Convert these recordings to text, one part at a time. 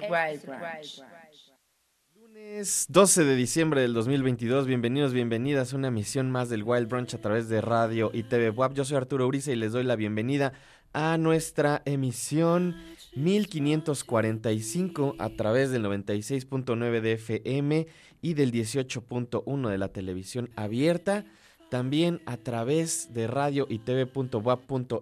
Wild Branch. Lunes 12 de diciembre del 2022, bienvenidos, bienvenidas a una emisión más del Wild Brunch a través de radio y TV WAP. Yo soy Arturo Uriza y les doy la bienvenida a nuestra emisión 1545 a través del 96.9 de FM y del 18.1 de la televisión abierta también a través de radio y tv.wap.mx,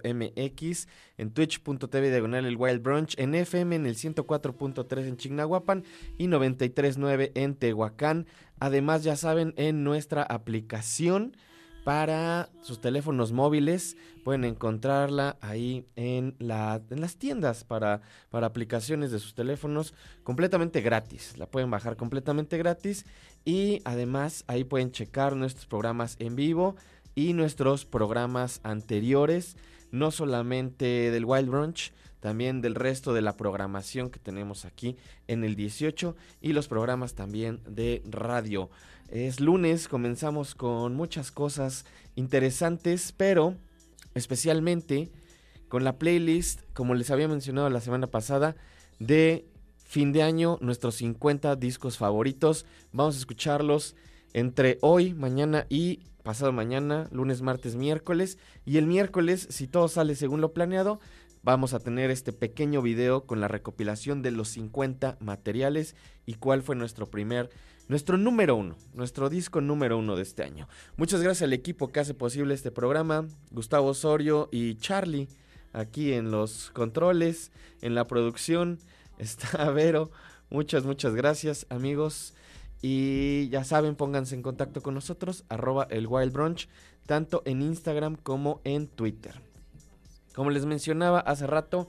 en twitch.tv diagonal el Wild Brunch, en FM en el 104.3 en Chignahuapan y 93.9 en Tehuacán. Además, ya saben, en nuestra aplicación para sus teléfonos móviles. Pueden encontrarla ahí en, la, en las tiendas para, para aplicaciones de sus teléfonos completamente gratis. La pueden bajar completamente gratis y además ahí pueden checar nuestros programas en vivo y nuestros programas anteriores, no solamente del Wild Brunch, también del resto de la programación que tenemos aquí en el 18 y los programas también de radio. Es lunes, comenzamos con muchas cosas interesantes, pero especialmente con la playlist, como les había mencionado la semana pasada, de fin de año, nuestros 50 discos favoritos. Vamos a escucharlos entre hoy, mañana y pasado mañana, lunes, martes, miércoles. Y el miércoles, si todo sale según lo planeado, vamos a tener este pequeño video con la recopilación de los 50 materiales y cuál fue nuestro primer nuestro número uno, nuestro disco número uno de este año. Muchas gracias al equipo que hace posible este programa, Gustavo Osorio y Charlie, aquí en los controles, en la producción, está Vero. Muchas, muchas gracias amigos. Y ya saben, pónganse en contacto con nosotros, arroba el Wild Brunch, tanto en Instagram como en Twitter. Como les mencionaba hace rato,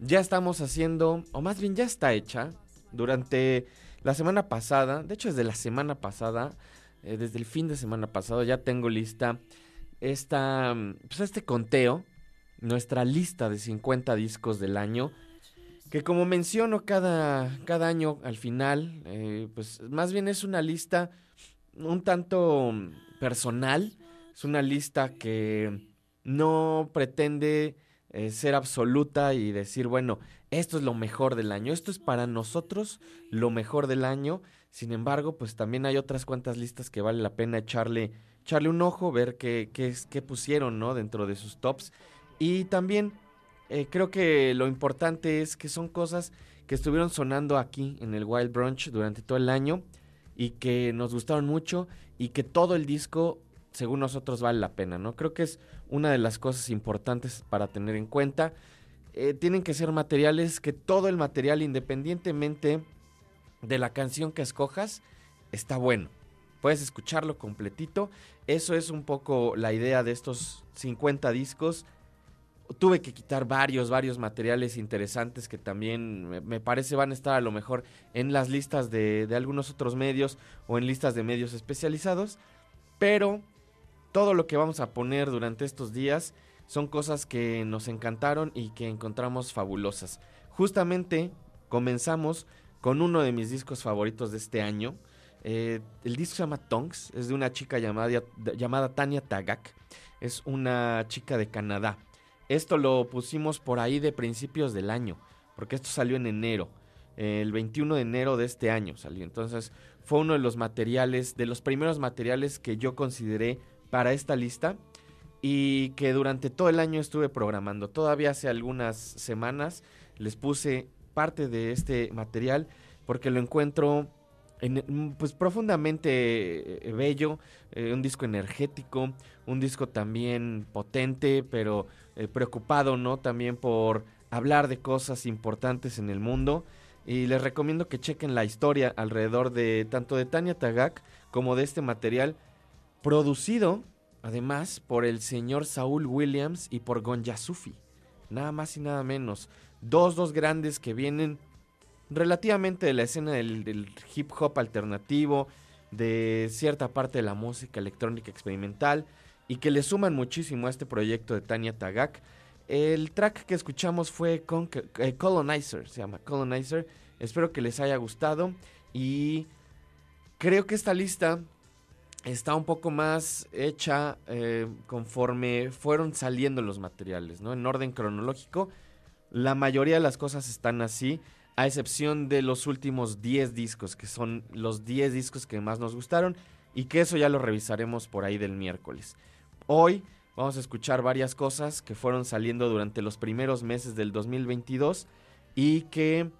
ya estamos haciendo, o más bien ya está hecha, durante la semana pasada, de hecho desde la semana pasada, eh, desde el fin de semana pasado ya tengo lista esta, pues este conteo, nuestra lista de 50 discos del año, que como menciono cada, cada año al final, eh, pues más bien es una lista un tanto personal, es una lista que no pretende eh, ser absoluta y decir, bueno, esto es lo mejor del año, esto es para nosotros lo mejor del año. Sin embargo, pues también hay otras cuantas listas que vale la pena echarle, echarle un ojo, ver qué, qué, qué pusieron ¿no? dentro de sus tops. Y también eh, creo que lo importante es que son cosas que estuvieron sonando aquí en el Wild Brunch durante todo el año y que nos gustaron mucho y que todo el disco, según nosotros, vale la pena, ¿no? Creo que es una de las cosas importantes para tener en cuenta. Eh, tienen que ser materiales que todo el material, independientemente de la canción que escojas, está bueno. Puedes escucharlo completito. Eso es un poco la idea de estos 50 discos. Tuve que quitar varios, varios materiales interesantes que también me, parece van a estar a lo mejor en las listas de, de algunos otros medios o en listas de medios especializados. Pero todo lo que vamos a poner durante estos días son cosas que nos encantaron y que encontramos fabulosas. Justamente comenzamos con uno de mis discos favoritos de este año. Eh, el disco se llama Tongues, es de una chica llamada, llamada Tania Tagak. Es una chica de Canadá. Esto lo pusimos por ahí de principios del año, porque esto salió en enero. El 21 de enero de este año salió. Entonces fue uno de los materiales, de los primeros materiales que yo consideré para esta lista y que durante todo el año estuve programando. Todavía hace algunas semanas les puse parte de este material porque lo encuentro en, pues profundamente eh, bello, eh, un disco energético, un disco también potente, pero eh, preocupado, ¿no? También por hablar de cosas importantes en el mundo. Y les recomiendo que chequen la historia alrededor de tanto de Tania Tagak como de este material producido Además, por el señor Saúl Williams y por Gonja Sufi. Nada más y nada menos. Dos, dos grandes que vienen relativamente de la escena del, hip hop alternativo, de cierta parte de la música electrónica experimental y que le suman muchísimo a este proyecto de Tania Tagak. El track que escuchamos fue con, eh, Colonizer, se llama Colonizer. Espero que les haya gustado y creo que esta lista está un poco más hecha eh, conforme fueron saliendo los materiales, ¿no? En orden cronológico. La mayoría de las cosas están así. a excepción de los últimos 10 discos, que son los 10 discos que más nos gustaron y que eso ya lo revisaremos por ahí del miércoles. Hoy vamos a escuchar varias cosas que fueron saliendo durante los primeros meses del 2022 y que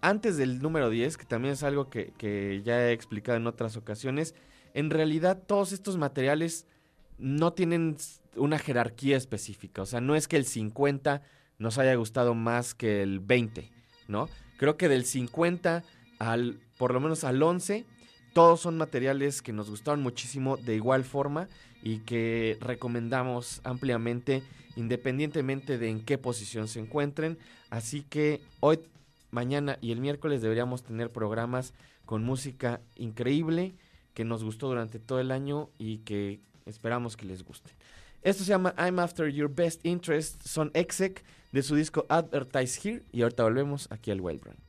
antes del número 10, que también es algo que, ya he explicado en otras ocasiones, en realidad todos estos materiales no tienen una jerarquía específica, o sea, no es que el 50 nos haya gustado más que el 20 ¿no? Creo que del 50 al, por lo menos al 11, todos son materiales que nos gustaron muchísimo de igual forma y que recomendamos ampliamente independientemente de en qué posición se encuentren. Así que hoy, mañana y el miércoles deberíamos tener programas con música increíble que nos gustó durante todo el año y que esperamos que les guste. Esto se llama I'm After Your Best Interest, son Exec de su disco Advertise Here y ahorita volvemos aquí al Wild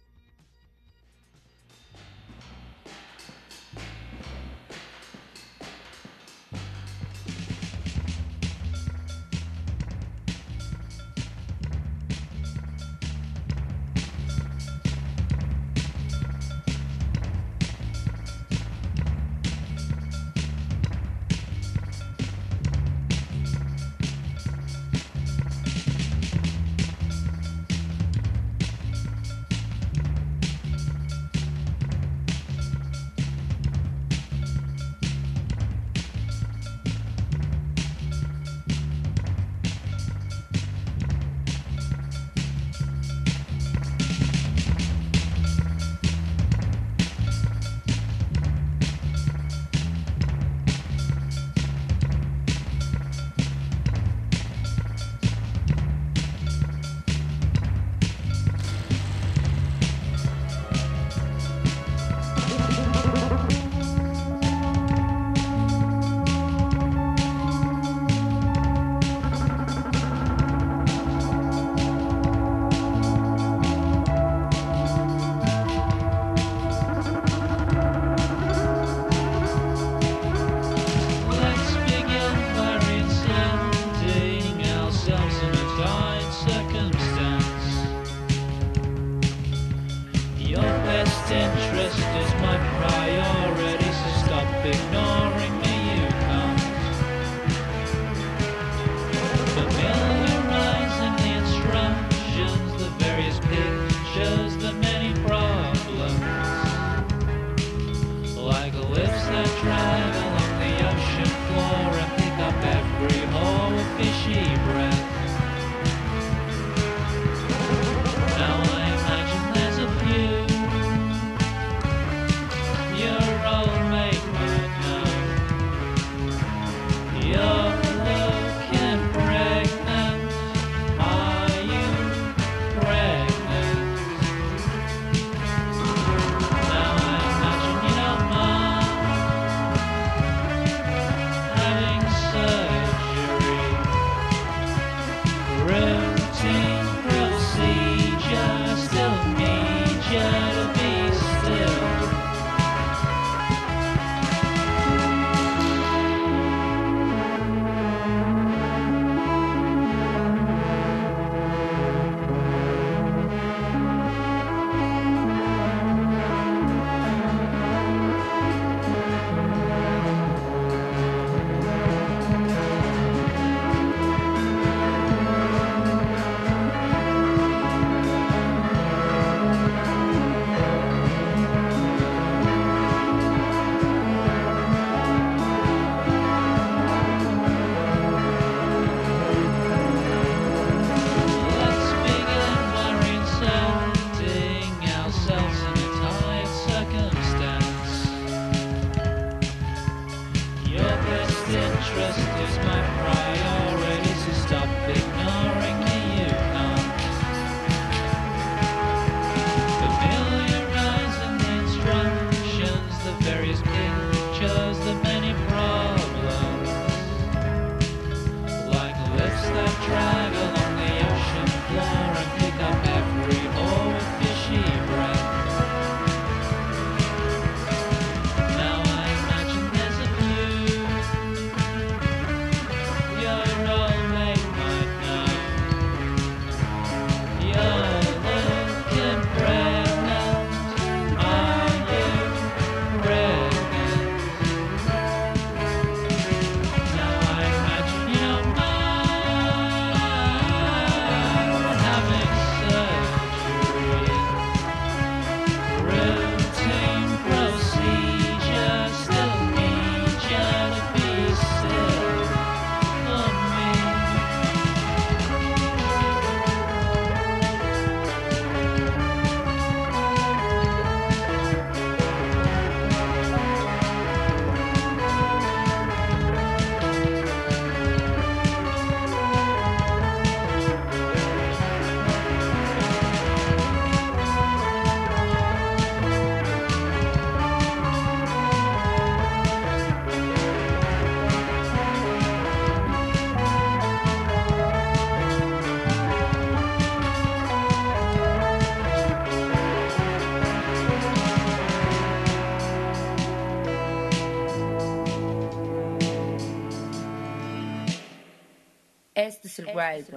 Wild.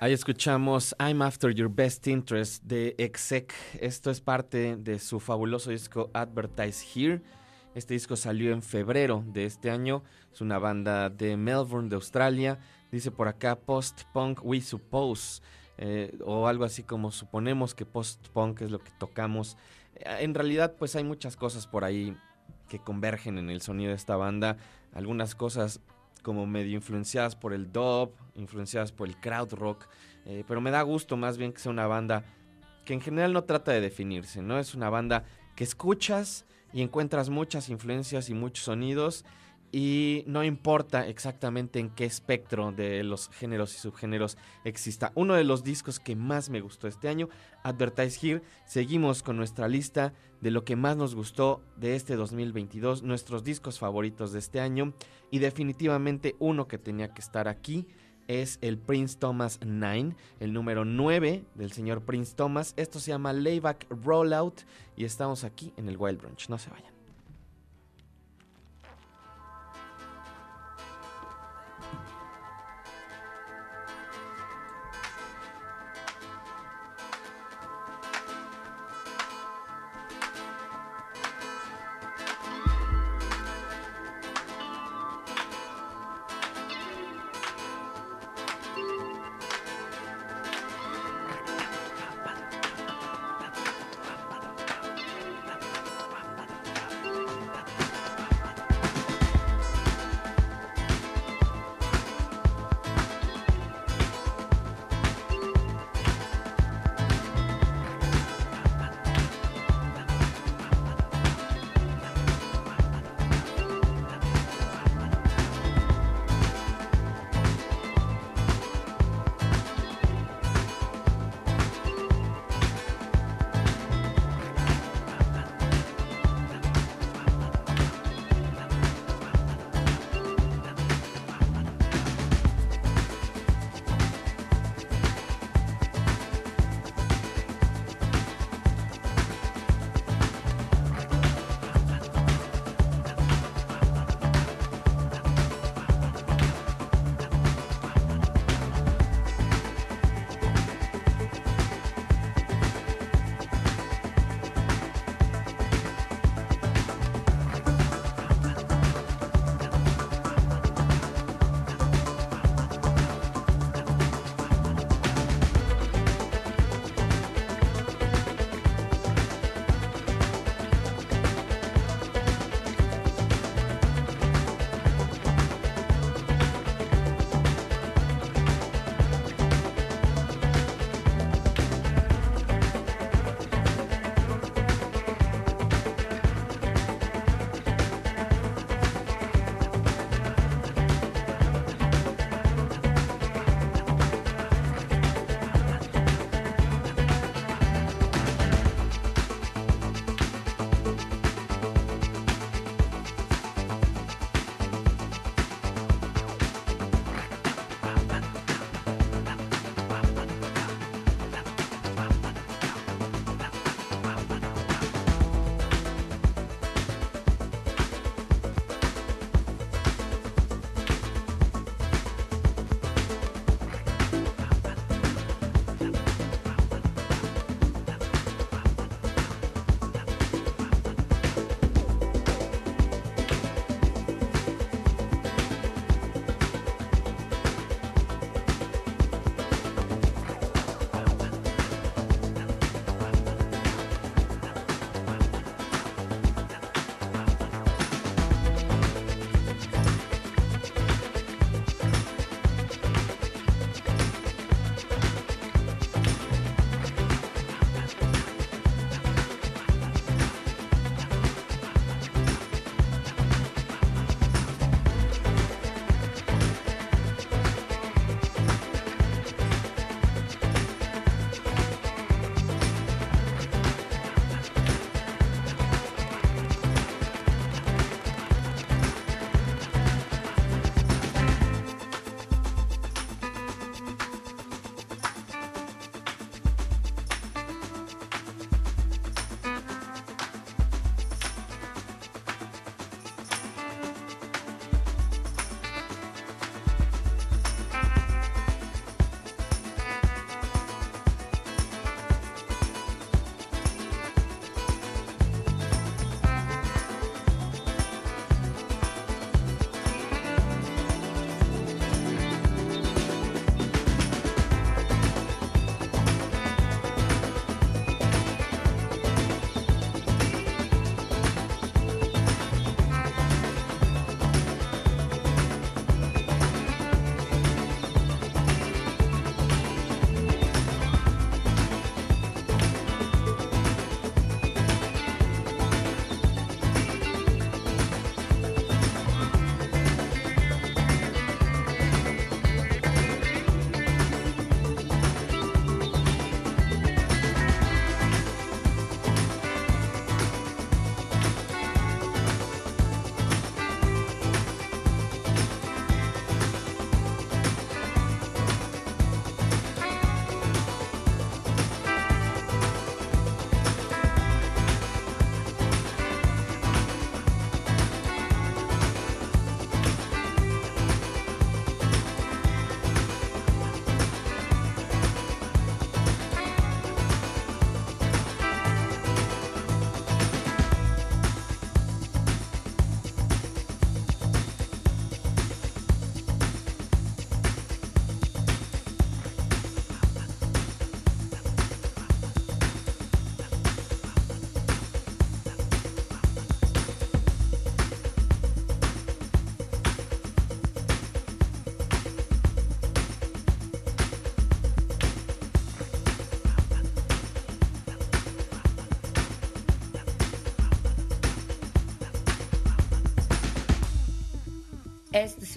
Ahí escuchamos I'm After Your Best Interest de Exec. Esto es parte de su fabuloso disco Advertise Here. Este disco salió en febrero de este año. Es una banda de Melbourne, de Australia. Dice por acá post-punk we suppose. Eh, o algo así como suponemos que post-punk es lo que tocamos. En realidad pues hay muchas cosas por ahí que convergen en el sonido de esta banda. Algunas cosas como medio influenciadas por el dub, influenciadas por el crowd rock, eh, pero me da gusto más bien que sea una banda que en general no trata de definirse, ¿no? Es una banda que escuchas y encuentras muchas influencias y muchos sonidos y no importa exactamente en qué espectro de los géneros y subgéneros exista. Uno de los discos que más me gustó este año, Advertise Here. Seguimos con nuestra lista de lo que más nos gustó de este 2022, nuestros discos favoritos de este año y definitivamente uno que tenía que estar aquí es el Prince Thomas 9, el número 9 del señor Prince Thomas. Esto se llama Layback Rollout y estamos aquí en el Wild Brunch. No se vayan.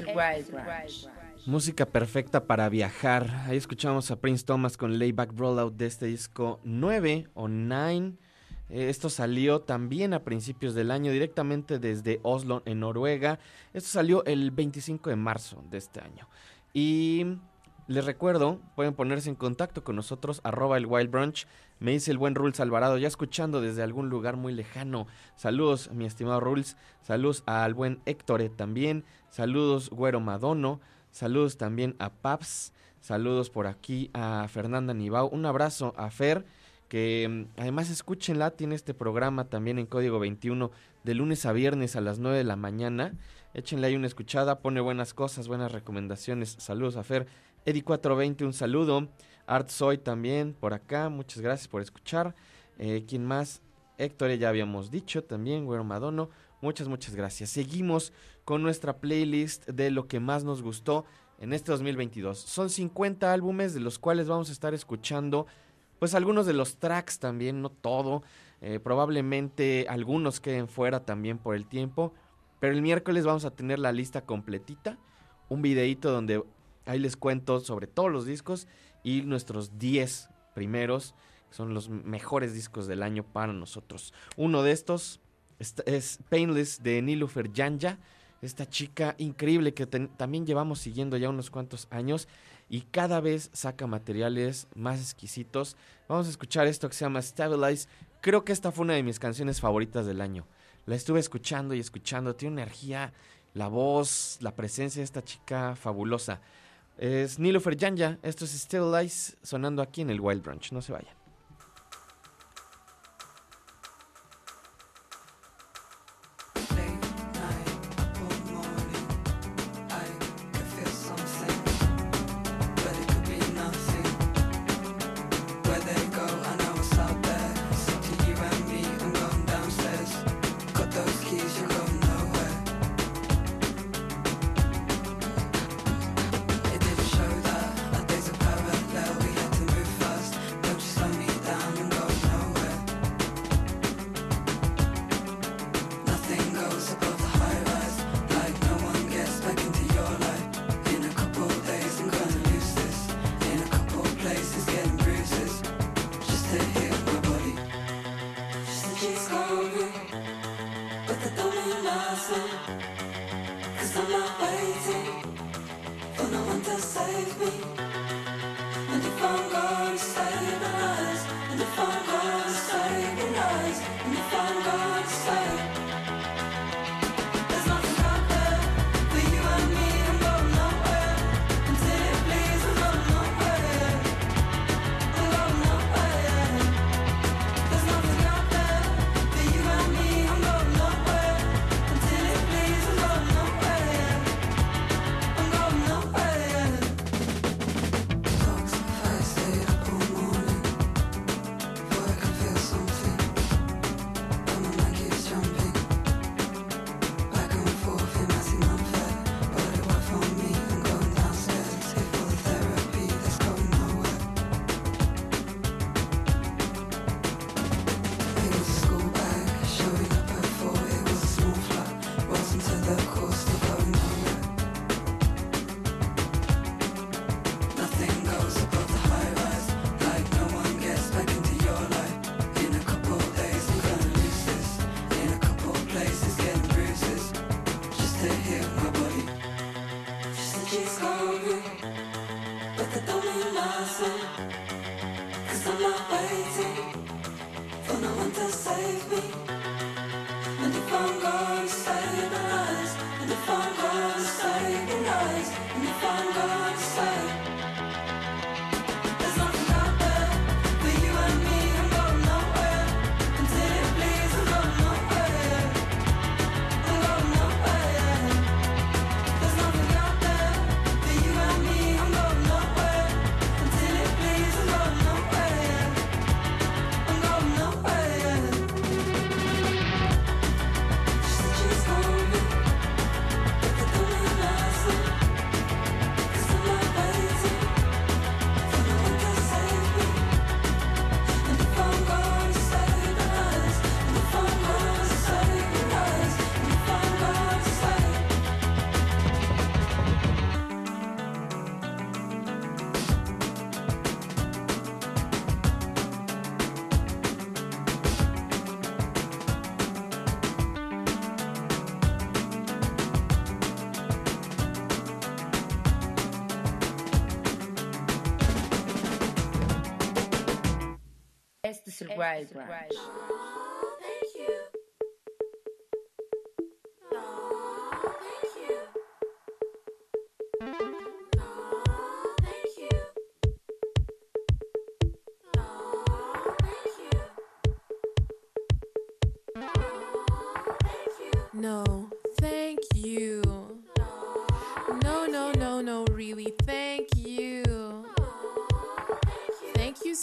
Wild Branch. Música perfecta para viajar. Ahí escuchamos a Prince Thomas con Layback Rollout de este disco 9 o 9. Eh, esto salió también a principios del año directamente desde Oslo en Noruega. Esto salió el 25 de marzo de este año. Y les recuerdo, pueden ponerse en contacto con nosotros, arroba el Wild Brunch. Me dice el buen Rules Alvarado, ya escuchando desde algún lugar muy lejano. Saludos, mi estimado Rules. Saludos al buen Héctor también. Saludos, Güero Madono. Saludos también a Paps. Saludos por aquí a Fernanda Nibau. Un abrazo a Fer, que mm, además escúchenla, tiene este programa también en Código 21 de lunes a viernes a las 9 de la mañana. Échenle ahí una escuchada, pone buenas cosas, buenas recomendaciones. Saludos a Fer. Eddie420, un saludo. Art Soy también por acá, muchas gracias por escuchar. Eh, ¿Quién más? Héctor, ya habíamos dicho también, Güero Madono. Muchas, muchas gracias. Seguimos con nuestra playlist de lo que más nos gustó en este 2022. Son 50 álbumes de los cuales vamos a estar escuchando pues algunos de los tracks también, no todo. Eh, probablemente algunos queden fuera también por el tiempo. Pero el miércoles vamos a tener la lista completita. Un videito donde ahí les cuento sobre todos los discos y nuestros 10 primeros. Son los mejores discos del año para nosotros. Uno de estos es Painless de Nilufer Janja, esta chica increíble que también llevamos siguiendo ya unos cuantos años y cada vez saca materiales más exquisitos. Vamos a escuchar esto que se llama Stabilize. Creo que esta fue una de mis canciones favoritas del año. La estuve escuchando y escuchando. Tiene una energía, la voz, la presencia de esta chica fabulosa. Es Nilufer Janja. Esto es Stabilize sonando aquí en el Wild Brunch. No se vayan. Right, right. No, thank you. No, no, no, no, really, thank you.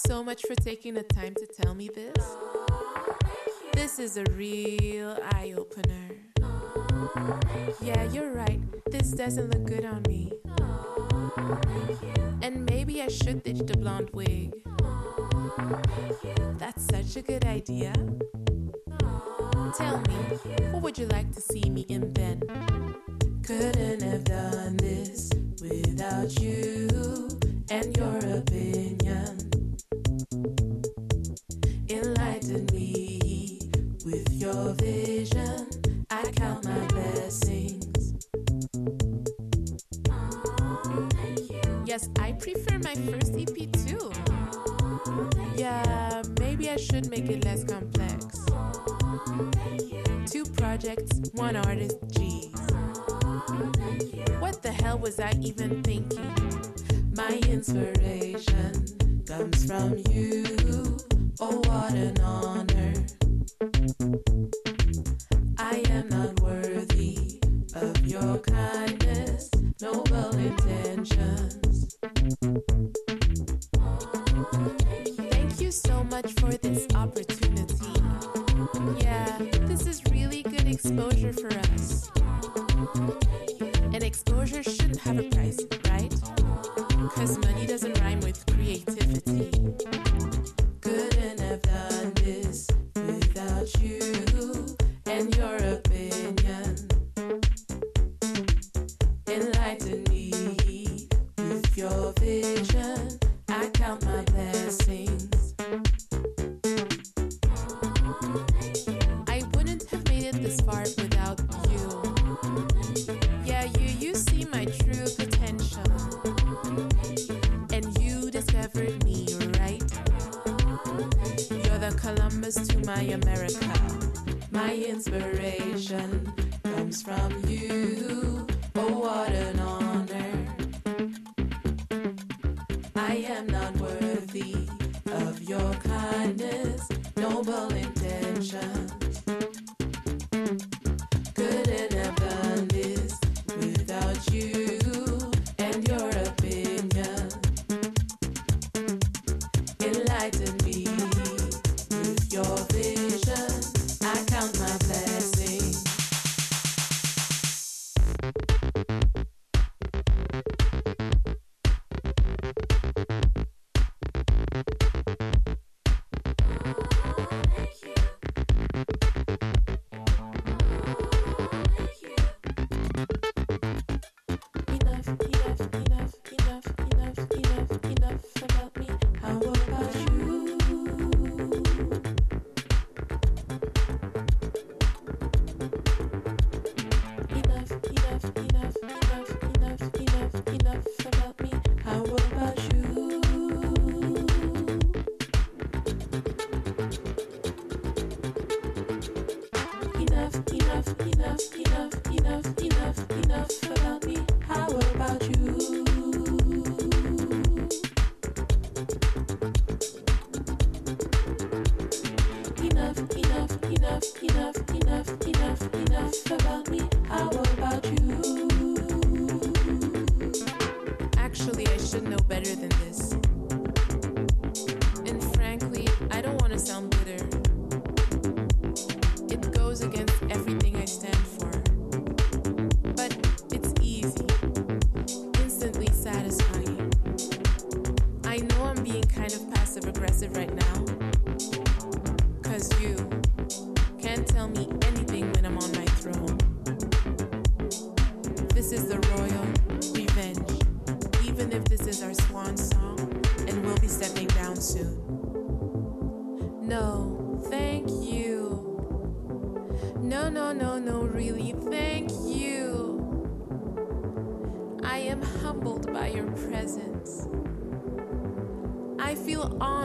so much for taking the time to tell me this. This is a real eye opener. Yeah, you're right. This doesn't look good on me. And maybe I should ditch the blonde wig. That's such a good idea. Tell me, what would you like to see me in then? Couldn't have done this without you and your opinion. first EP too. Yeah, maybe I should make it less complex. Two projects, one artist, geez. What the hell was I even thinking? My inspiration comes from you. Oh, what an honor.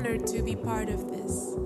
Honored to be part of this.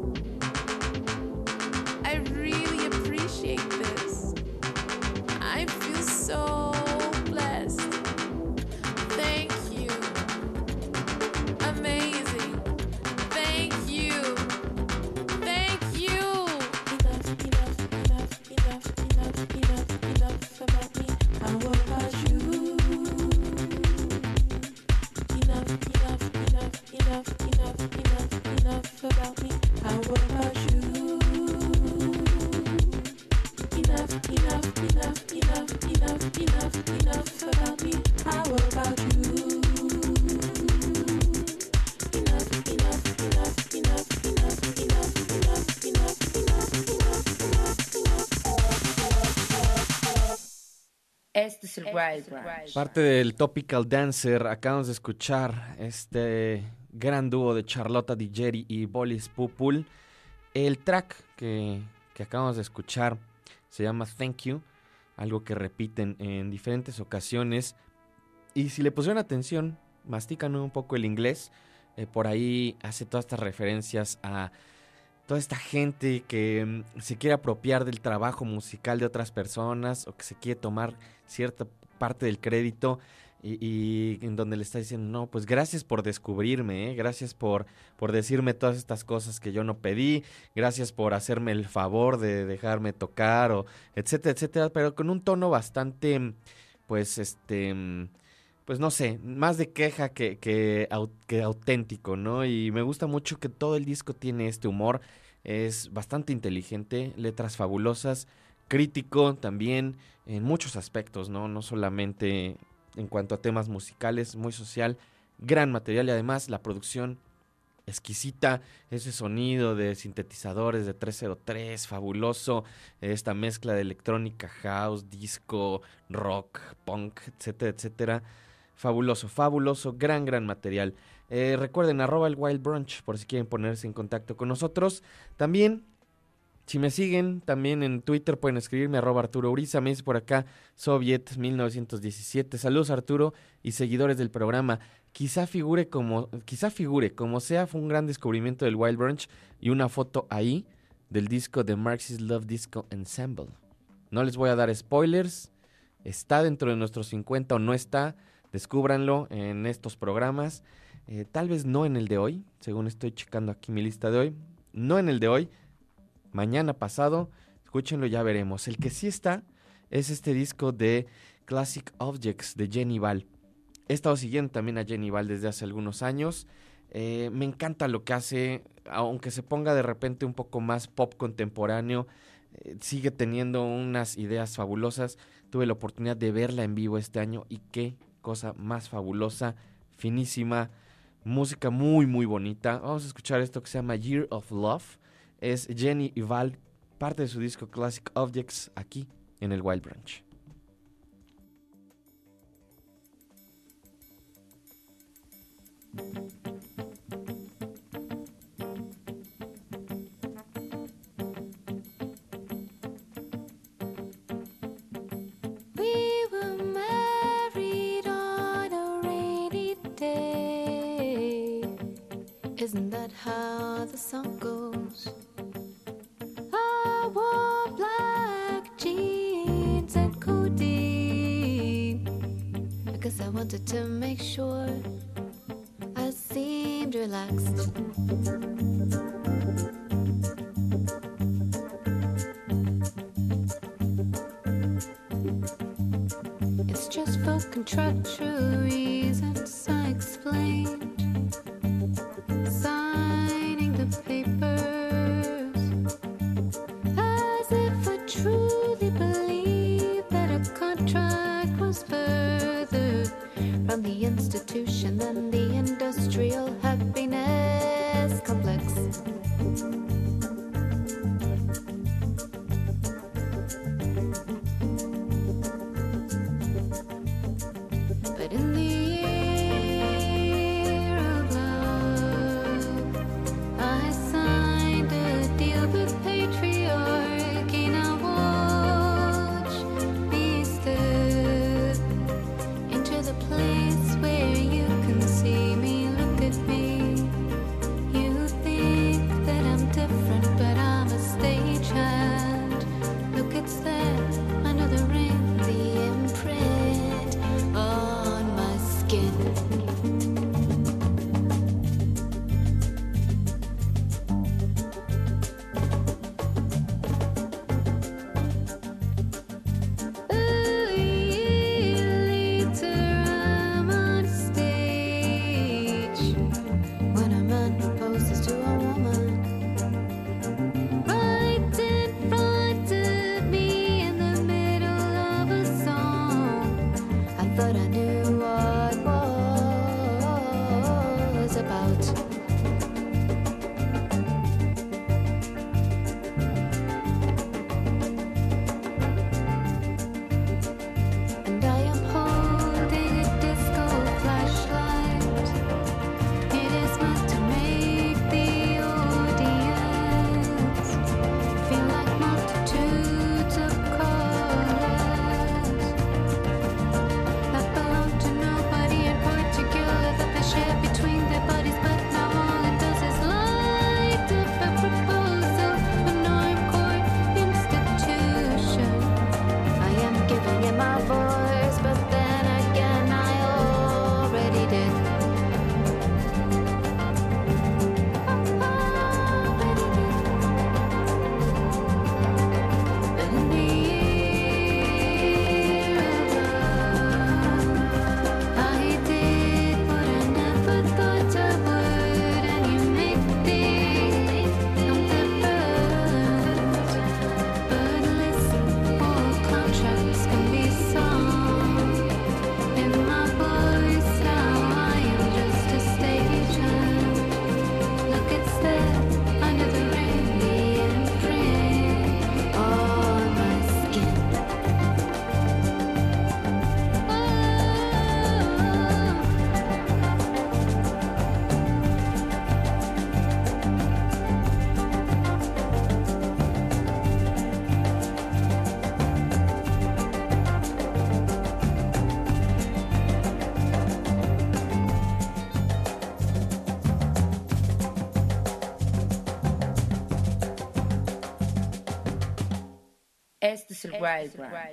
Parte del Topical Dancer, acabamos de escuchar este gran dúo de Charlotta Digeri y Bolis Pupul. El track que, que acabamos de escuchar se llama Thank You, algo que repiten en diferentes ocasiones. Y si le pusieron atención, mastican un poco el inglés, eh, por ahí hace todas estas referencias a toda esta gente que mm, se quiere apropiar del trabajo musical de otras personas o que se quiere tomar cierta parte del crédito y, en donde le está diciendo, no, pues gracias por descubrirme, ¿eh? gracias por, por decirme todas estas cosas que yo no pedí, gracias por hacerme el favor de dejarme tocar, o etcétera, etcétera, pero con un tono bastante, pues, este, mm, pues no sé, más de queja que, que, que auténtico, ¿no? Y me gusta mucho que todo el disco tiene este humor, es bastante inteligente, letras fabulosas, crítico también en muchos aspectos, ¿no? No solamente en cuanto a temas musicales, muy social, gran material y además la producción exquisita, ese sonido de sintetizadores de 303, fabuloso, esta mezcla de electrónica, house, disco, rock, punk, etcétera, etcétera. Fabuloso, fabuloso, gran, gran material. Eh, recuerden, arroba el Wild Brunch por si quieren ponerse en contacto con nosotros. También, si me siguen, también en Twitter pueden escribirme arroba Arturo Uriza. Me dice por acá, Soviet 1917. Saludos Arturo y seguidores del programa. Quizá figure como, quizá figure, como sea, fue un gran descubrimiento del Wild Brunch y una foto ahí del disco de Marxist Love Disco Ensemble. No les voy a dar spoilers. Está dentro de nuestros 50 o no está. Descúbranlo en estos programas. Eh, tal vez no en el de hoy, según estoy checando aquí mi lista de hoy. No en el de hoy. Mañana pasado. Escúchenlo, ya veremos. El que sí está es este disco de Classic Objects de Jenny Val. He estado siguiendo también a Jenny Val desde hace algunos años. Eh, me encanta lo que hace, aunque se ponga de repente un poco más pop contemporáneo. eh, sigue teniendo unas ideas fabulosas. Tuve la oportunidad de verla en vivo este año y qué cosa más fabulosa, finísima, música muy muy bonita. Vamos a escuchar esto que se llama Year of Love. Es Jenny Val, parte de su disco Classic Objects aquí en el Wild Branch. Isn't that how the song goes? I wanted to make sure I seemed relaxed. It's just for contractual reasons I explained. out.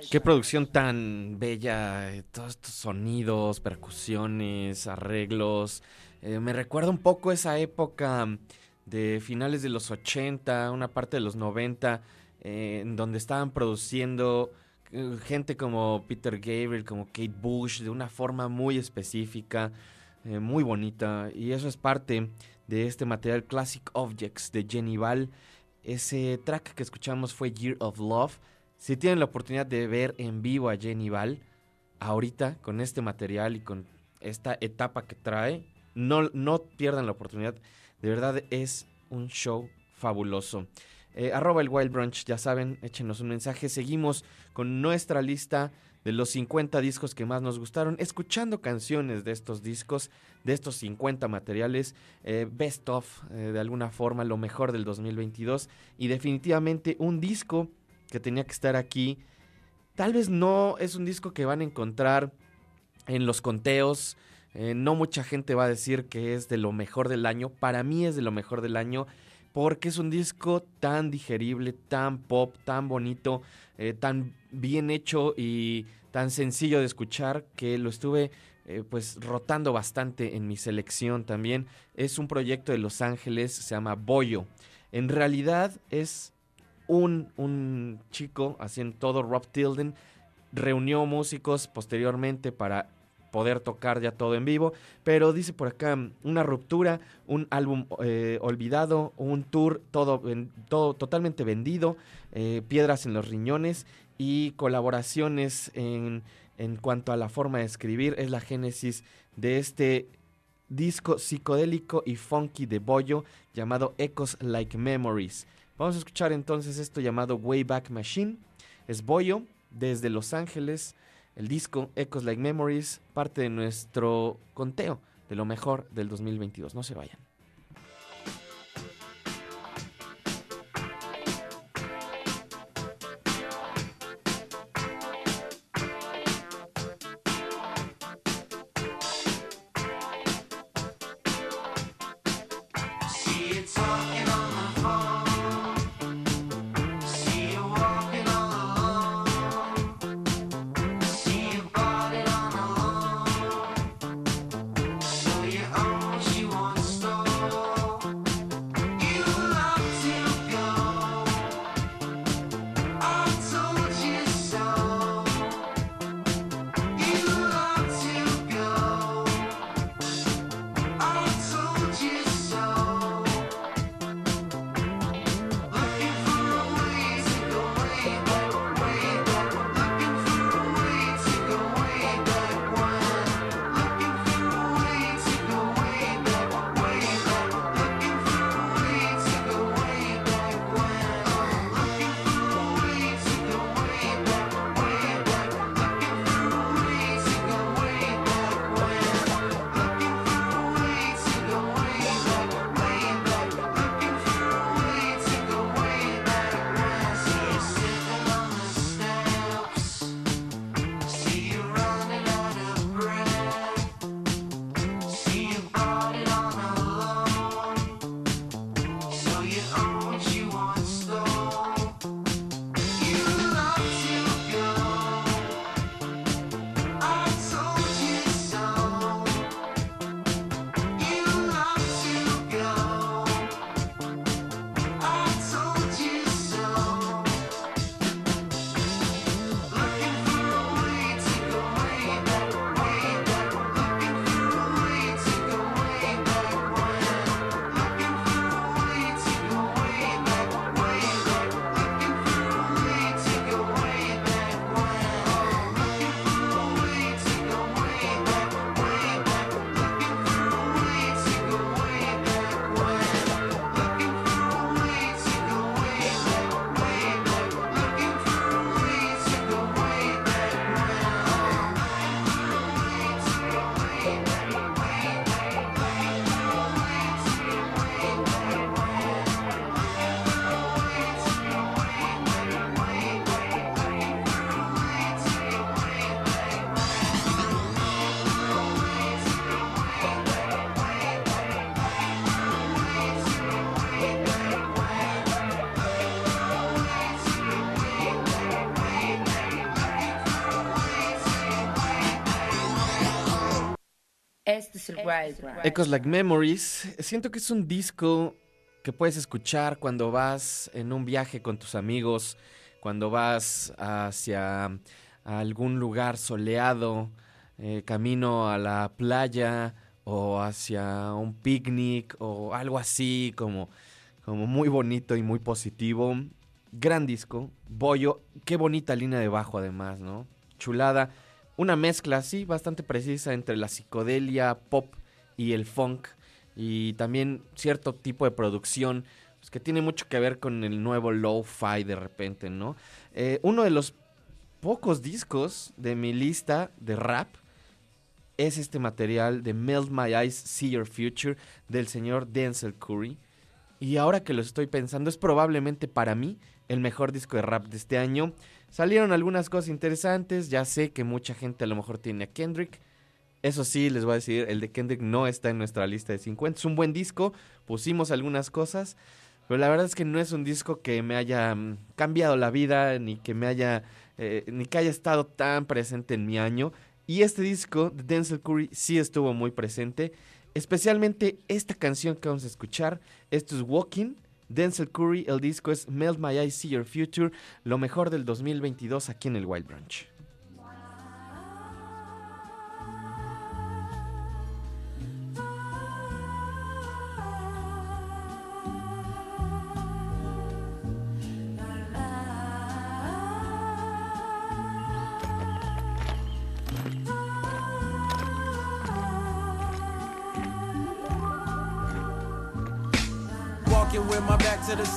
Qué producción tan bella, eh, todos estos sonidos, percusiones, arreglos. Eh, me recuerda un poco esa época de finales de los 80, una parte de los 90, eh, en donde estaban produciendo gente como Peter Gabriel, como Kate Bush, de una forma muy específica, eh, muy bonita. Y eso es parte de este material Classic Objects de Jenny Val. Ese track que escuchamos fue Year of Love. Si tienen la oportunidad de ver en vivo a Jenny Val, ahorita con este material y con esta etapa que trae, no, no pierdan la oportunidad. De verdad es un show fabuloso. Eh, arroba el Wild Brunch, ya saben, échenos un mensaje. Seguimos con nuestra lista de los 50 discos que más nos gustaron, escuchando canciones de estos discos, de estos 50 materiales, eh, best of, eh, de alguna forma, lo mejor del 2022 y definitivamente un disco que tenía que estar aquí. Tal vez no es un disco que van a encontrar en los conteos, eh, no mucha gente va a decir que es de lo mejor del año. Para mí es de lo mejor del año porque es un disco tan digerible, tan pop, tan bonito, eh, tan bien hecho y tan sencillo de escuchar que lo estuve eh, pues rotando bastante en mi selección también. Es un proyecto de Los Ángeles, se llama Boyo. En realidad es un, chico haciendo todo, Rob Tilden, reunió músicos posteriormente para poder tocar ya todo en vivo, pero dice por acá una ruptura, un álbum eh, olvidado, un tour todo totalmente vendido, eh, piedras en los riñones y colaboraciones en, en cuanto a la forma de escribir, es la génesis de este disco psicodélico y funky de Boyo llamado Echoes Like Memories. Vamos a escuchar entonces esto llamado Wayback Machine. Es Boyo desde Los Ángeles. El disco Echoes Like Memories, parte de nuestro conteo de lo mejor del 2022. No se vayan. Es el Wild Brunch. Echoes Like Memories. Siento que es un disco que puedes escuchar cuando vas en un viaje con tus amigos, cuando vas hacia algún lugar soleado, eh, camino a la playa o hacia un picnic o algo así como, como muy bonito y muy positivo. Gran disco. Bollo, qué bonita línea de bajo además, ¿no? Chulada. Una mezcla así, bastante precisa entre la psicodelia, pop y el funk. Y también cierto tipo de producción pues, que tiene mucho que ver con el nuevo lo-fi de repente, ¿no? Eh, uno de los pocos discos de mi lista de rap es este material de Melt My Eyes, See Your Future del señor Denzel Curry. Y ahora que lo estoy pensando, es probablemente para mí el mejor disco de rap de este año. Salieron algunas cosas interesantes, ya sé que mucha gente a lo mejor tiene a Kendrick. Eso sí, les voy a decir, el de Kendrick no está en nuestra lista de 50. Es un buen disco, pusimos algunas cosas, pero la verdad es que no es un disco que me haya mm, cambiado la vida, ni que me haya, eh, ni que haya estado tan presente en mi año. Y este disco de Denzel Curry sí estuvo muy presente, especialmente esta canción que vamos a escuchar. Esto es Walking. Denzel Curry, el disco es Melt My Eyes, See Your Future, lo mejor del 2022 aquí en el Wild Branch.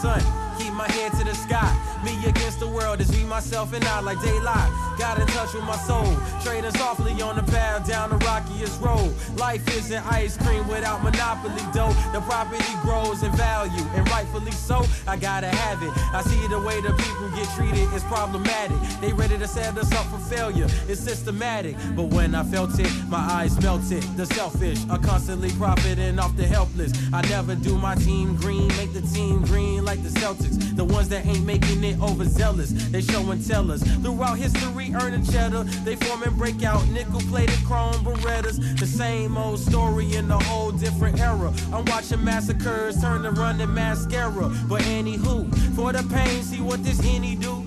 Sun, keep my head to the sky. Me against world is me, myself, and I like daylight. Got in touch with my soul, trading softly on the path down the rockiest road. Life isn't ice cream without monopoly dough. The property grows in value, and rightfully so. I gotta have it. I see the way the people get treated is problematic. They ready to set us up for failure. It's systematic, but when I felt it, my eyes melted. The selfish are constantly profiting off the helpless. I never do my team green, make the team green like the Celtics. The ones that ain't making it overzealous, they show and tell us. Throughout history, earning cheddar, they form and break out nickel plated chrome berettas. The same old story in a whole different era. I'm watching massacres turn to running mascara. But anywho, for the pain, see what this henny do.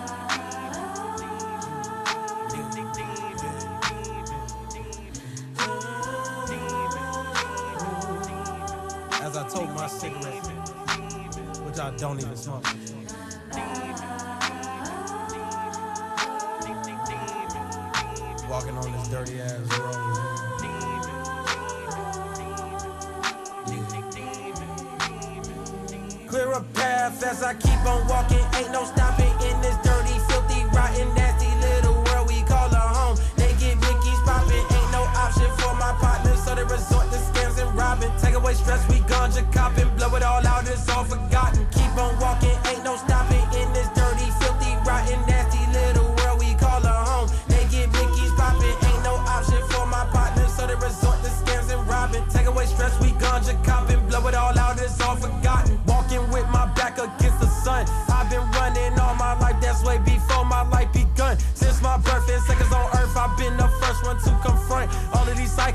I told my cigarette, which I don't even smoke. Walking on this dirty ass road. Clear a path as I keep on walking. Ain't no stopping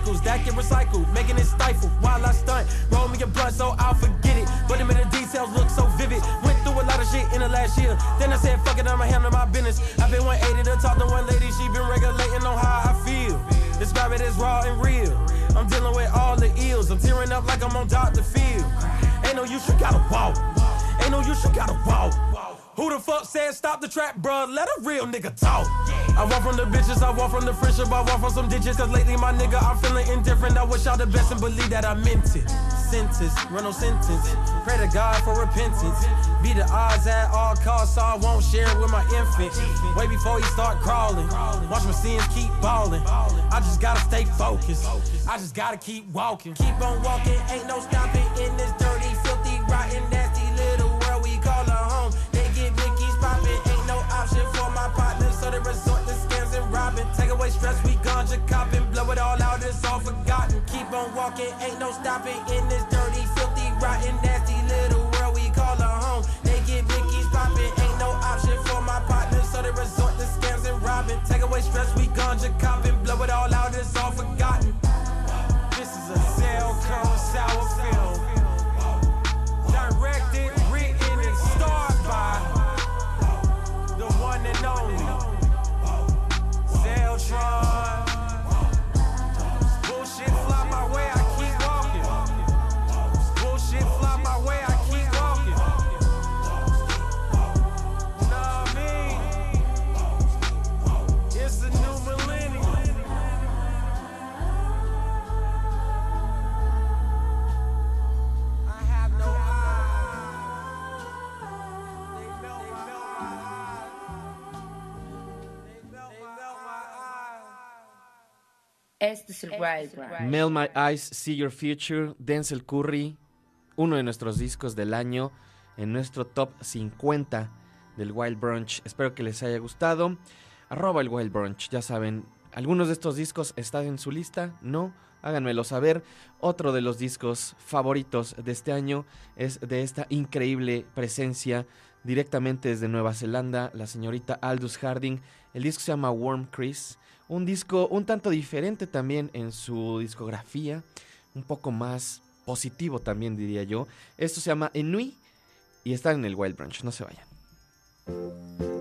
cycles that get recycled, making it stifle while I stunt. Roll me a blunt so I'll forget it, but them in the details look so vivid. Went through a lot of shit in the last year. Then I said, fuck it, I'ma handle my business. I've been 180 to talk to one lady, she been regulating on how I feel. Describe it as raw and real. I'm dealing with all the ills. I'm tearing up like I'm on Dr. Phil. Ain't no use, you gotta walk. Ain't no use, you gotta walk. Who the fuck said stop the trap, bruh? Let a real nigga talk. I walk from the bitches, I walk from the friendship, I walk from some ditches. Cause lately, my nigga, I'm feeling indifferent. I wish y'all the best and believe that I meant it. Sentence, run no sentence. Pray to God for repentance. Be the odds at all costs, so I won't share it with my infant. Way before he start crawling. Watch my sins keep balling. I just gotta stay focused. I just gotta keep walking. Keep on walking, ain't no stopping in this dirty, filthy, rotten, away stress, we ganja copping. Blow it all out, it's all forgotten. Keep on walking, ain't no stopping in this dirty, filthy, rotten, nasty little world we call a home. They get Mickey's popping, ain't no option for my partners, so they resort to scams and robbing. Take away stress, we ganja copping. Blow it all out, it's all forgotten. This is a cell cone sour film. strong. Es el Wild Brunch. Melt My Eyes, See Your Future, Denzel Curry, uno de nuestros discos del año en nuestro top 50 del Wild Brunch. Espero que les haya gustado. Arroba el Wild Brunch, ya saben, algunos de estos discos están en su lista, ¿no? Háganmelo saber. Otro de los discos favoritos de este año es de esta increíble presencia directamente desde Nueva Zelanda, la señorita Aldous Harding. El disco se llama Warm Chris. Un disco un tanto diferente también en su discografía, un poco más positivo también diría yo. Esto se llama Enui y está en el Wild Branch, no se vayan.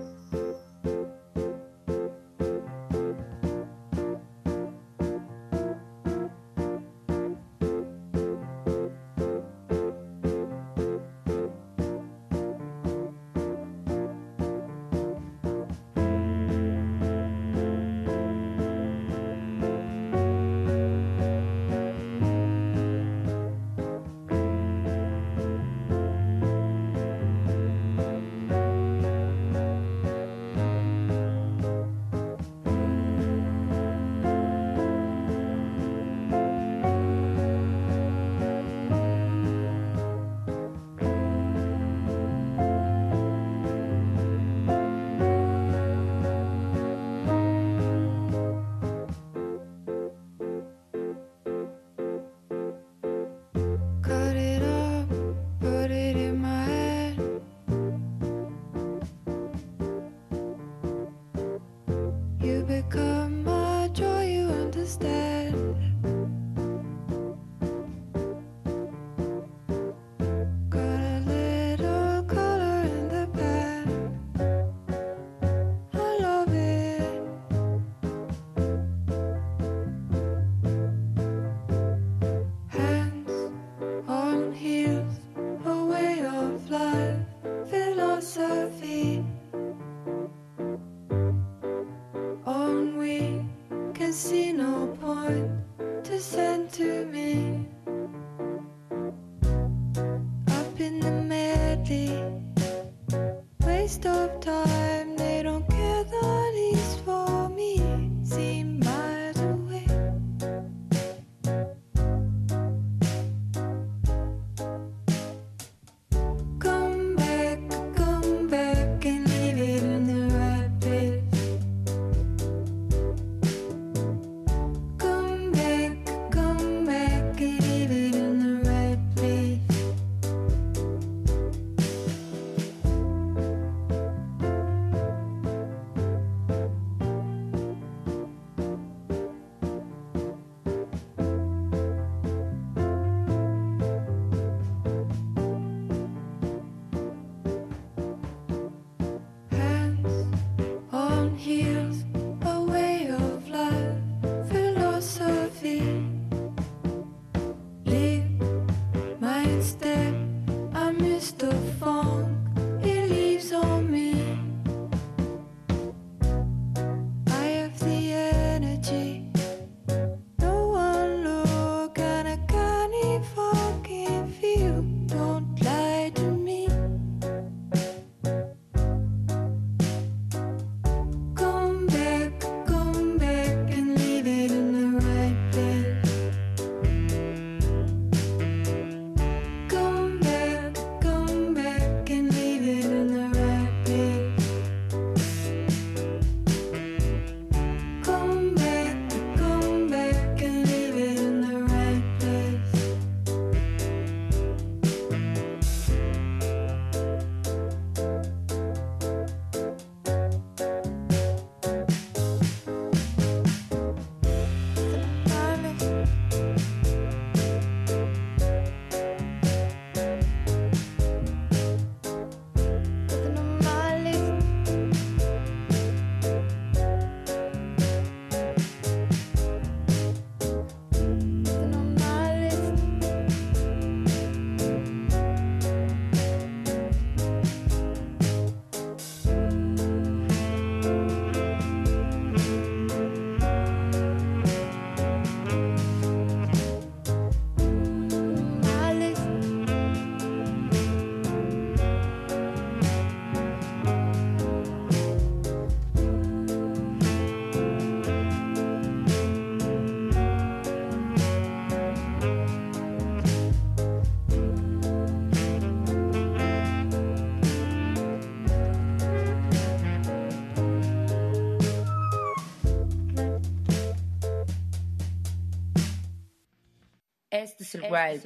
Es el Wild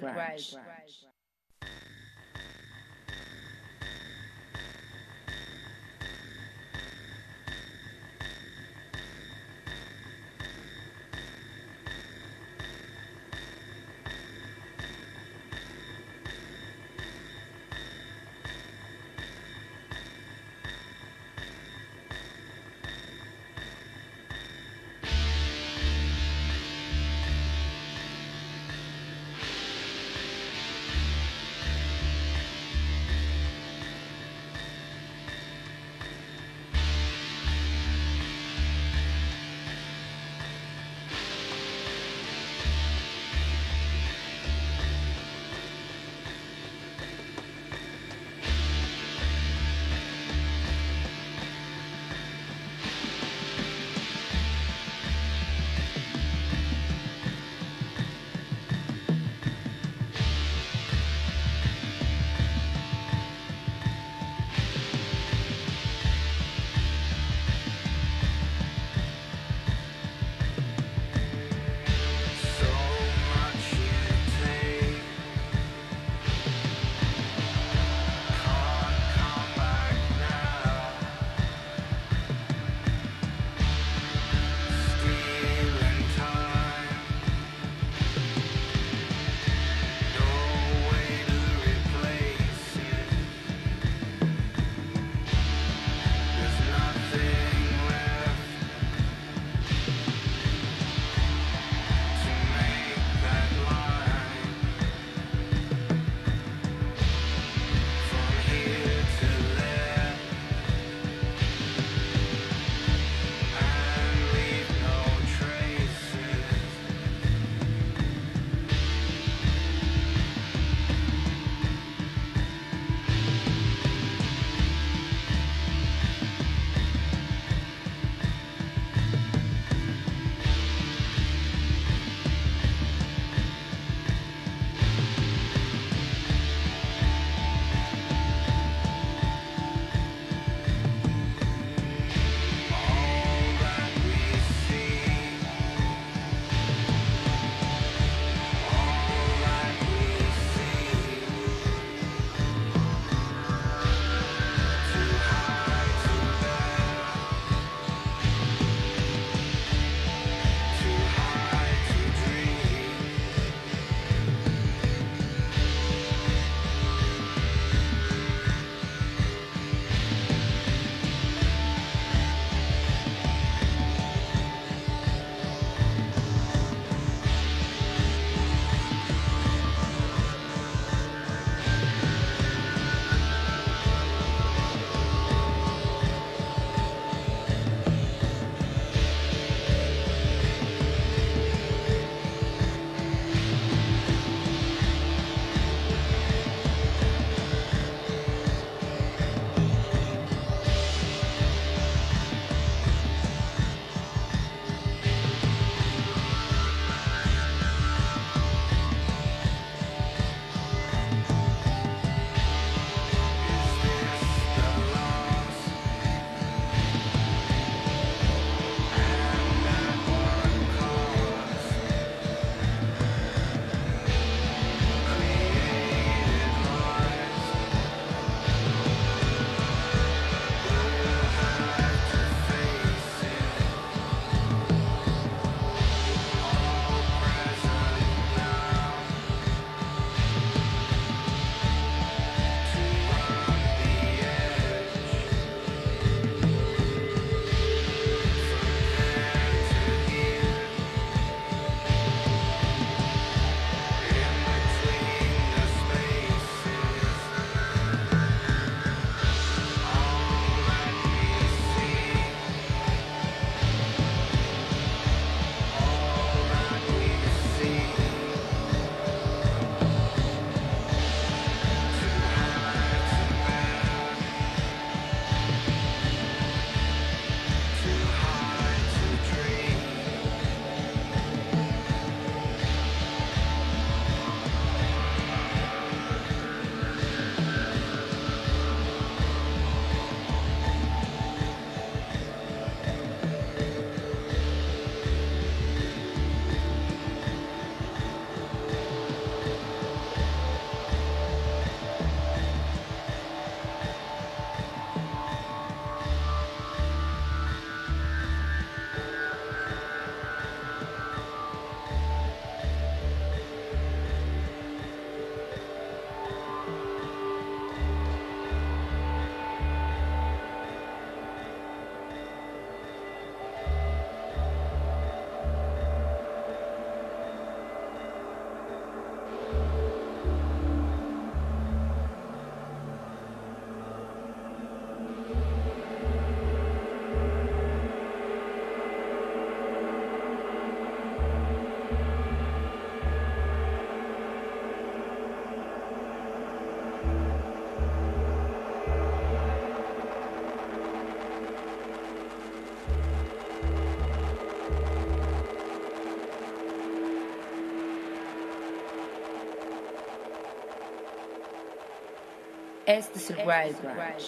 es el Wild Branch.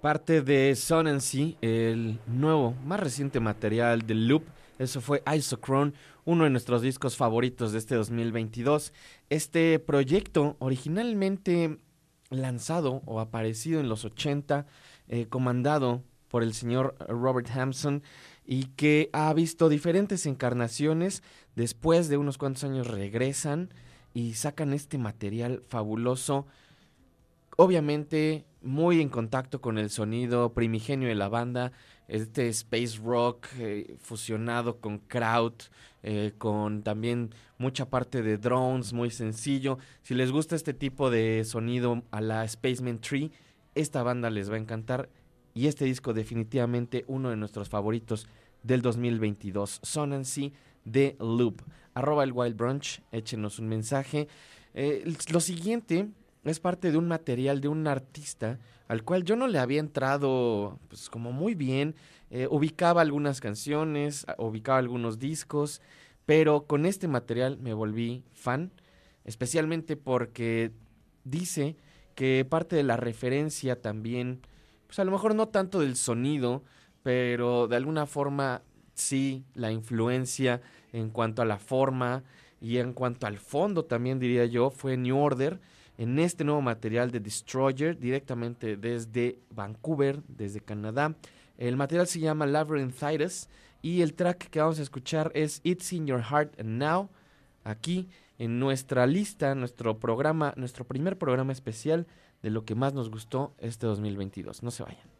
Parte de Sun and Sea, el nuevo, más reciente material de Loop. Eso fue Isochrone, uno de nuestros discos favoritos de este 2022. Este proyecto, originalmente lanzado o aparecido en los 80, eh, comandado por el señor Robert Hampson y que ha visto diferentes encarnaciones. Después de unos cuantos años regresan y sacan este material fabuloso. Obviamente muy en contacto con el sonido primigenio de la banda, este space rock eh, fusionado con crowd, eh, con también mucha parte de drones, muy sencillo. Si les gusta este tipo de sonido a la Spaceman Tree, esta banda les va a encantar y este disco definitivamente uno de nuestros favoritos del 2022, Sonancy de Loop. Arroba el Wild Brunch, échenos un mensaje. Eh, lo siguiente es parte de un material de un artista al cual yo no le había entrado pues como muy bien. Eh, ubicaba algunas canciones, ubicaba algunos discos, pero con este material me volví fan, especialmente porque dice que parte de la referencia también, pues a lo mejor no tanto del sonido, pero de alguna forma sí la influencia en cuanto a la forma y en cuanto al fondo también diría yo fue New Order en este nuevo material de Destroyer directamente desde Vancouver, desde Canadá. El material se llama Labyrinthitis y el track que vamos a escuchar es It's in Your Heart and Now aquí en nuestra lista, nuestro programa, nuestro primer programa especial de lo que más nos gustó este 2022. No se vayan.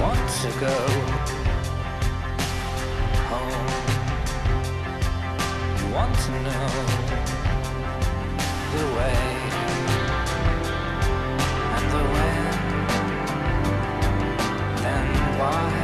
Want to go home. You want to know the way and the when, then why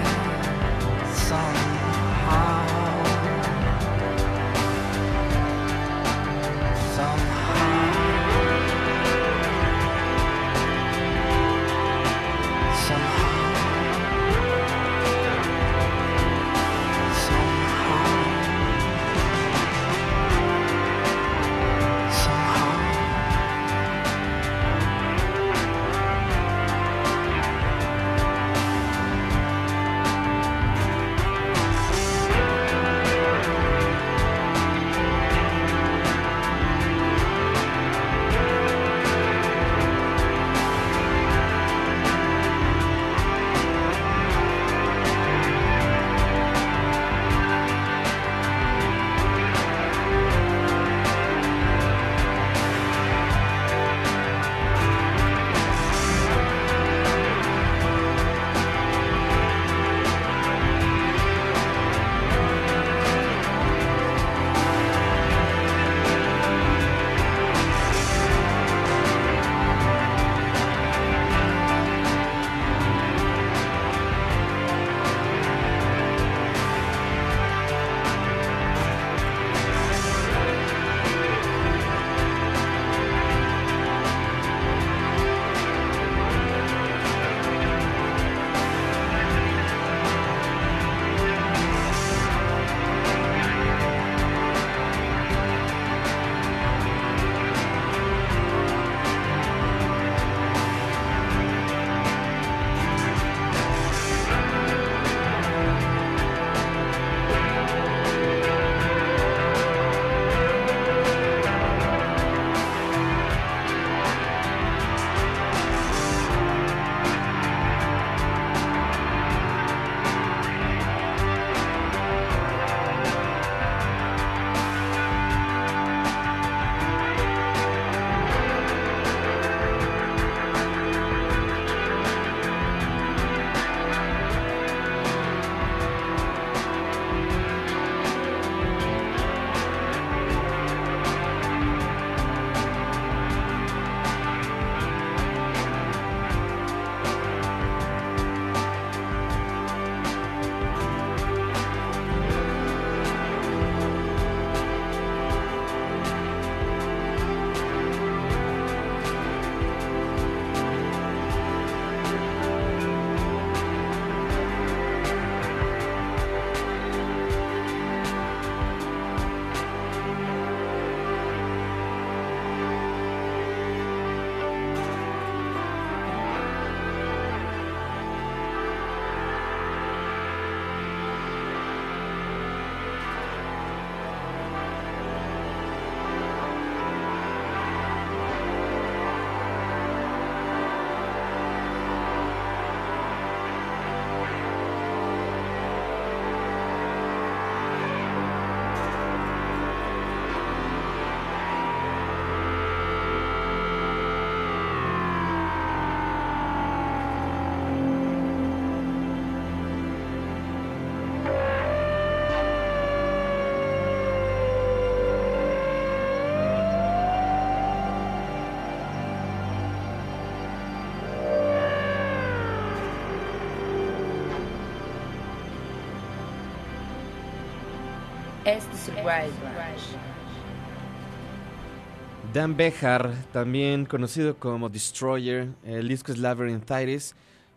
Dan Behar, también conocido como Destroyer, el disco es Labyrinthitis,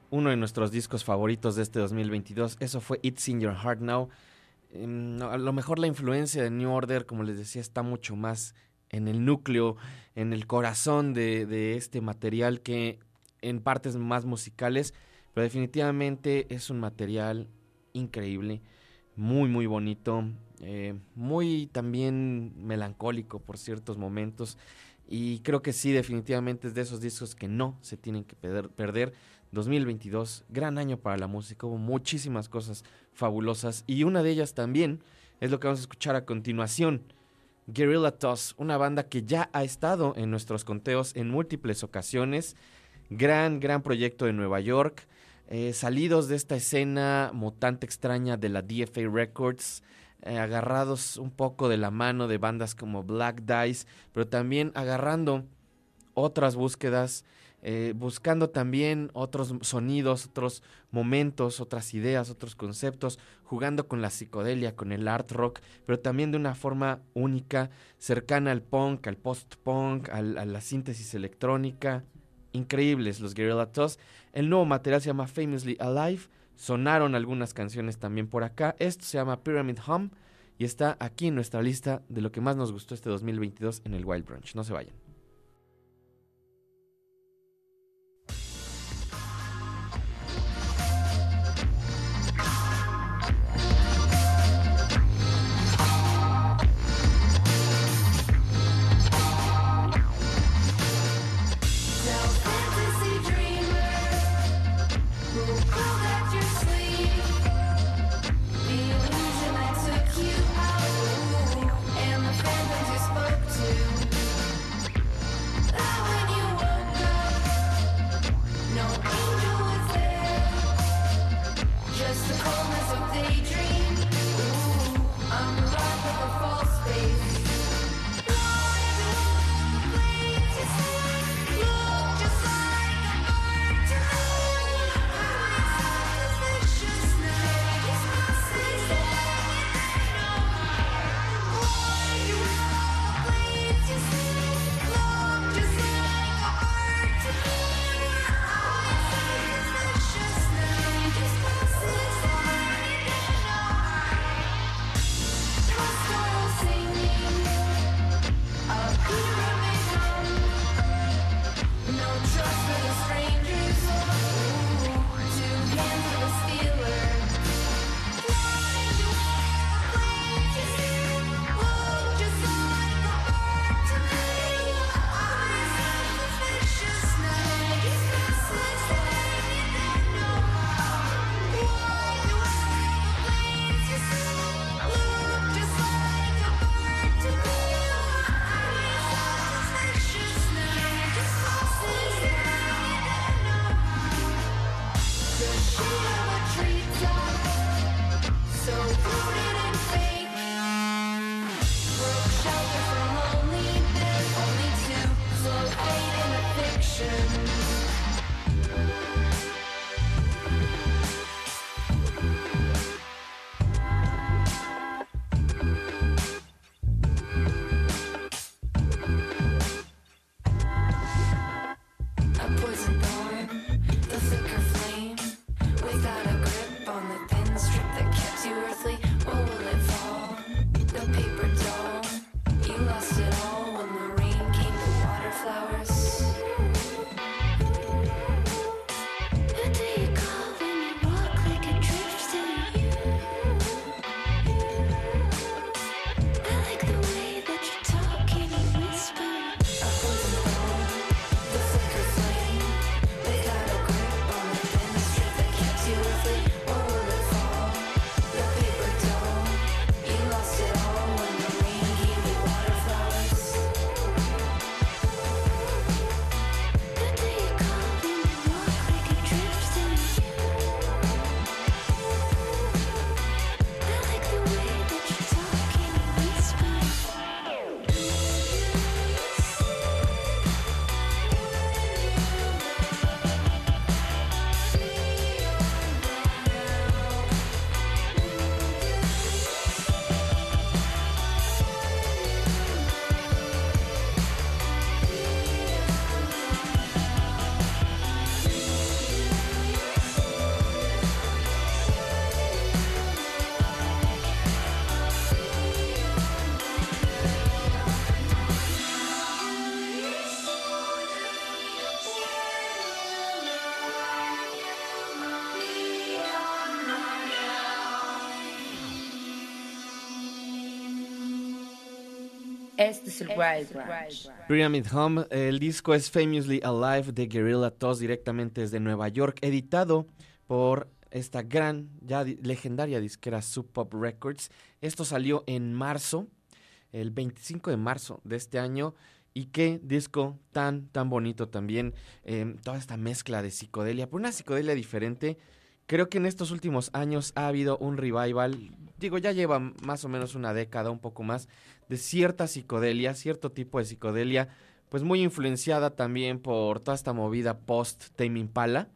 uno de nuestros discos favoritos de este 2022. Eso fue It's in Your Heart Now. Em, a lo mejor la influencia de New Order, como les decía, está mucho más en el núcleo, en el corazón de este material que en partes más musicales, pero definitivamente es un material increíble, muy, muy bonito, eh, muy también melancólico por ciertos momentos. Y creo que sí, definitivamente es de esos discos que no se tienen que perder. perder. 2022, gran año para la música, hubo muchísimas cosas fabulosas y una de ellas también es lo que vamos a escuchar a continuación. Guerrilla Toss, una banda que ya ha estado en nuestros conteos en múltiples ocasiones. Gran, gran proyecto de Nueva York. eh, salidos de esta escena mutante extraña de la DFA Records, eh, agarrados un poco de la mano de bandas como Black Dice, pero también agarrando otras búsquedas, eh, buscando también otros sonidos, otros momentos, otras ideas, otros conceptos, jugando con la psicodelia, con el art rock, pero también de una forma única, cercana al punk, al post-punk, a la síntesis electrónica. Increíbles los Guerrilla Toss. El nuevo material se llama Famously Alive. Sonaron algunas canciones también por acá. Esto se llama Pyramid Hum y está aquí en nuestra lista de lo que más nos gustó este 2022 en el Wild Brunch. No se vayan. Es el Wild Branch. Pyramid Home, el disco es Famously Alive de Guerrilla Toss directamente desde Nueva York, editado por esta gran, ya legendaria disquera Sub Pop Records. Esto salió en marzo, el 25 de marzo de este año. Y qué disco tan, tan bonito también. eh, toda esta mezcla de psicodelia, por una psicodelia diferente. Creo que en estos últimos años ha habido un revival, digo, ya lleva más o menos una década, un poco más, de cierta psicodelia, cierto tipo de psicodelia, pues muy influenciada también por toda esta movida post Tame Impala.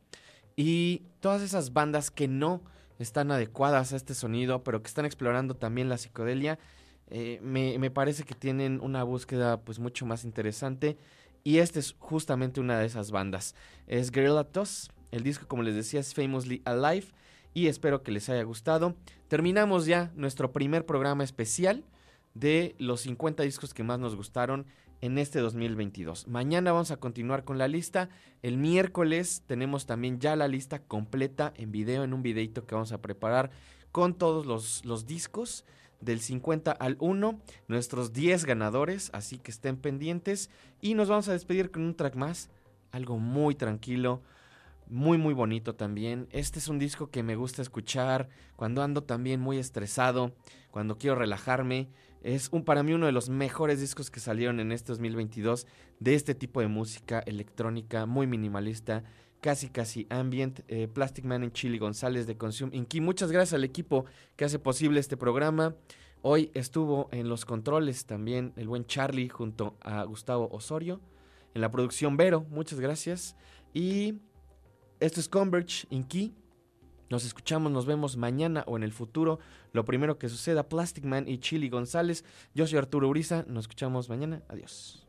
Y todas esas bandas que no están adecuadas a este sonido, pero que están explorando también la psicodelia, eh, me, me parece que tienen una búsqueda pues mucho más interesante. Y esta es justamente una de esas bandas. Es Guerrilla Toss, el disco como les decía es Famously Alive. Y espero que les haya gustado. Terminamos ya nuestro primer programa especial de los 50 discos que más nos gustaron en este 2022. Mañana vamos a continuar con la lista. El miércoles tenemos también ya la lista completa en video, en un videito que vamos a preparar con todos los, los discos del 50 al 1, nuestros 10 ganadores, así que estén pendientes. Y nos vamos a despedir con un track más, algo muy tranquilo, muy muy bonito también. Este es un disco que me gusta escuchar cuando ando también muy estresado, cuando quiero relajarme. Es un, para mí uno de los mejores discos que salieron en este 2022 de este tipo de música electrónica muy minimalista, casi casi ambient. eh, Plastic Man en Chili González de Consume Inky. Muchas gracias al equipo que hace posible este programa. Hoy estuvo en los controles también el buen Charlie junto a Gustavo Osorio. En la producción Vero, muchas gracias. Y esto es Converge Inky. Nos escuchamos, nos vemos mañana o en el futuro. Lo primero que suceda, Plastic Man y Chili González. Yo soy Arturo Uriza. Nos escuchamos mañana. Adiós.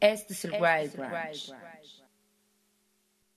Este es el Wild Branch.